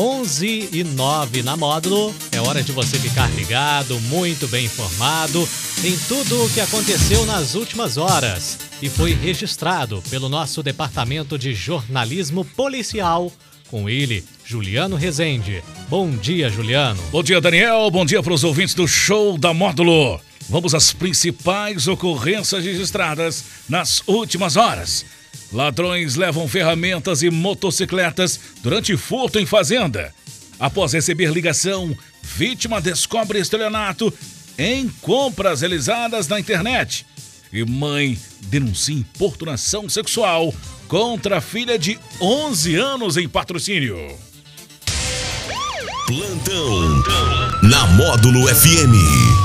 11 e 9 na módulo. É hora de você ficar ligado, muito bem informado em tudo o que aconteceu nas últimas horas e foi registrado pelo nosso departamento de jornalismo policial. Com ele, Juliano Rezende. Bom dia, Juliano. Bom dia, Daniel. Bom dia para os ouvintes do Show da Módulo. Vamos às principais ocorrências registradas nas últimas horas. Ladrões levam ferramentas e motocicletas durante furto em fazenda. Após receber ligação, vítima descobre estelionato em compras realizadas na internet. E mãe denuncia importunação sexual contra filha de 11 anos em patrocínio. Plantão na Módulo FM.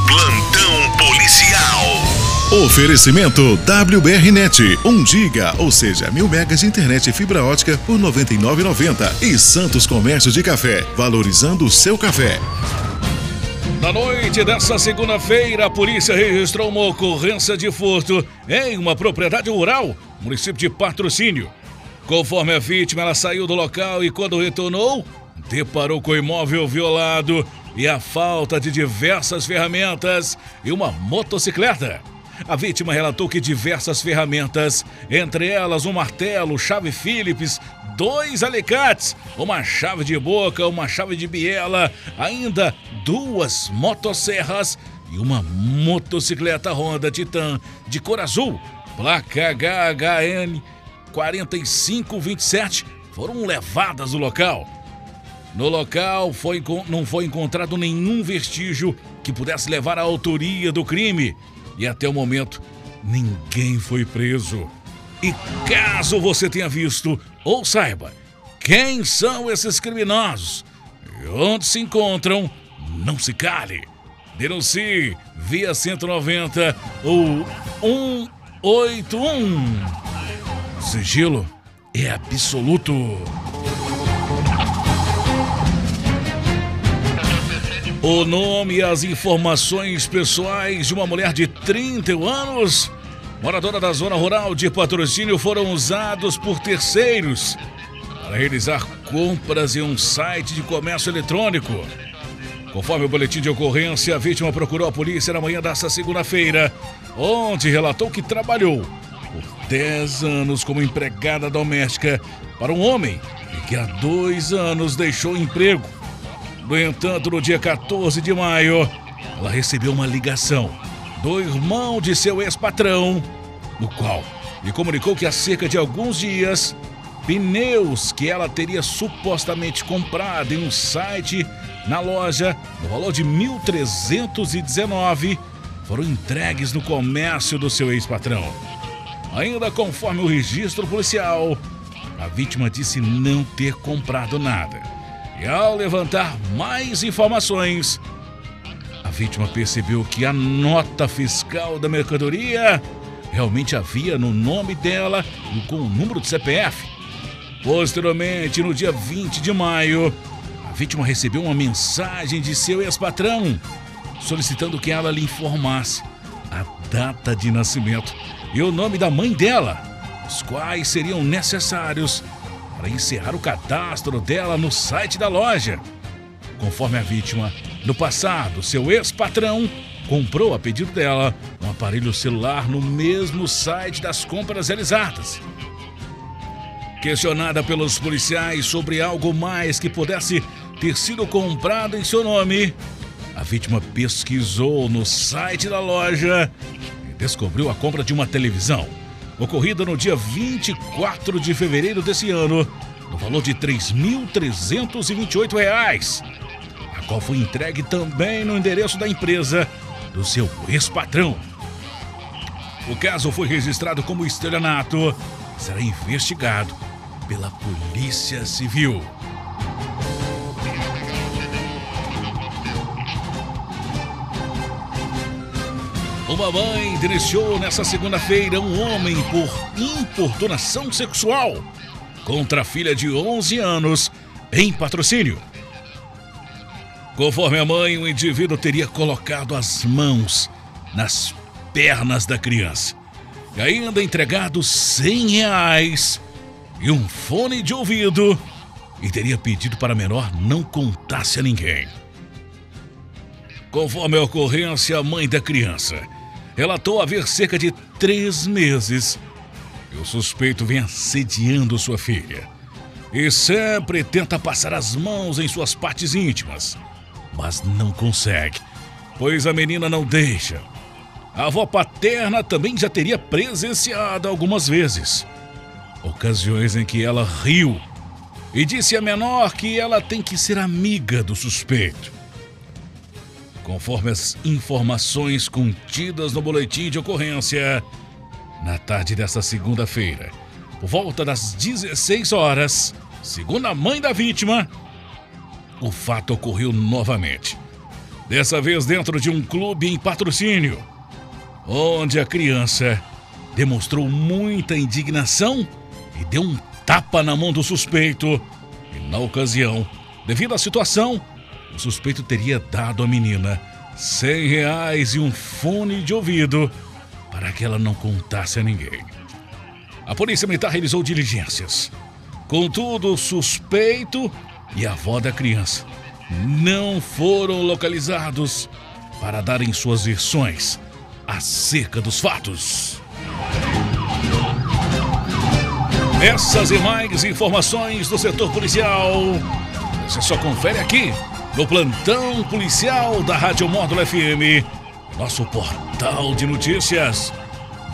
Oferecimento WBRnet, 1 giga, ou seja, mil megas de internet e fibra ótica por 99,90 e Santos Comércio de Café, valorizando o seu café. Na noite dessa segunda-feira, a polícia registrou uma ocorrência de furto em uma propriedade rural, município de Patrocínio. Conforme a vítima, ela saiu do local e quando retornou, deparou com o imóvel violado e a falta de diversas ferramentas e uma motocicleta. A vítima relatou que diversas ferramentas, entre elas um martelo, chave Phillips, dois alicates, uma chave de boca, uma chave de biela, ainda duas motosserras e uma motocicleta Honda Titan de cor azul, placa HHN 4527, foram levadas do local. No local foi, não foi encontrado nenhum vestígio que pudesse levar à autoria do crime e até o momento ninguém foi preso. E caso você tenha visto ou saiba quem são esses criminosos e onde se encontram, não se cale. Denuncie via 190 ou 181. Sigilo é absoluto. O nome e as informações pessoais de uma mulher de 31 anos, moradora da zona rural de patrocínio, foram usados por terceiros para realizar compras em um site de comércio eletrônico. Conforme o boletim de ocorrência, a vítima procurou a polícia na manhã desta segunda-feira, onde relatou que trabalhou por 10 anos como empregada doméstica para um homem e que há dois anos deixou o emprego. No entanto, no dia 14 de maio, ela recebeu uma ligação do irmão de seu ex-patrão, no qual lhe comunicou que há cerca de alguns dias, pneus que ela teria supostamente comprado em um site na loja, no valor de 1.319, foram entregues no comércio do seu ex-patrão. Ainda conforme o registro policial, a vítima disse não ter comprado nada e ao levantar mais informações, a vítima percebeu que a nota fiscal da mercadoria realmente havia no nome dela e com o número de CPF. Posteriormente, no dia 20 de maio, a vítima recebeu uma mensagem de seu ex-patrão solicitando que ela lhe informasse a data de nascimento e o nome da mãe dela, os quais seriam necessários para encerrar o cadastro dela no site da loja. Conforme a vítima, no passado, seu ex-patrão comprou a pedido dela um aparelho celular no mesmo site das compras realizadas. Questionada pelos policiais sobre algo mais que pudesse ter sido comprado em seu nome, a vítima pesquisou no site da loja e descobriu a compra de uma televisão ocorrida no dia 24 de fevereiro desse ano, no valor de R$ 3.328, a qual foi entregue também no endereço da empresa do seu ex-patrão. O caso foi registrado como estelionato e será investigado pela Polícia Civil. Uma mãe denunciou nesta segunda-feira um homem por importunação sexual contra a filha de 11 anos em patrocínio. Conforme a mãe, o indivíduo teria colocado as mãos nas pernas da criança e ainda entregado 100 reais e um fone de ouvido e teria pedido para a menor não contasse a ninguém. Conforme a ocorrência, a mãe da criança relatou haver cerca de três meses que o suspeito vem assediando sua filha e sempre tenta passar as mãos em suas partes íntimas, mas não consegue, pois a menina não deixa. A avó paterna também já teria presenciado algumas vezes ocasiões em que ela riu e disse à menor que ela tem que ser amiga do suspeito. Conforme as informações contidas no boletim de ocorrência, na tarde desta segunda-feira, por volta das 16 horas, segundo a mãe da vítima, o fato ocorreu novamente. Dessa vez dentro de um clube em patrocínio, onde a criança demonstrou muita indignação e deu um tapa na mão do suspeito. E na ocasião, devido à situação, o suspeito teria dado à menina cem reais e um fone de ouvido para que ela não contasse a ninguém. A polícia militar realizou diligências. Contudo, o suspeito e a avó da criança não foram localizados para darem suas versões acerca dos fatos. Essas e mais informações do setor policial. Você só confere aqui no plantão policial da Rádio Módulo FM, nosso portal de notícias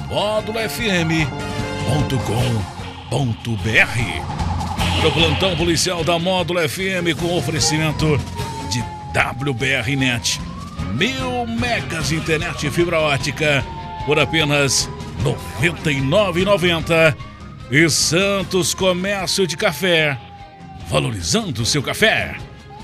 módulofm.com.br. No plantão policial da Módulo FM com oferecimento de WBR Net, mil megas de internet e fibra ótica por apenas R$ 99,90 e Santos Comércio de Café, valorizando seu café.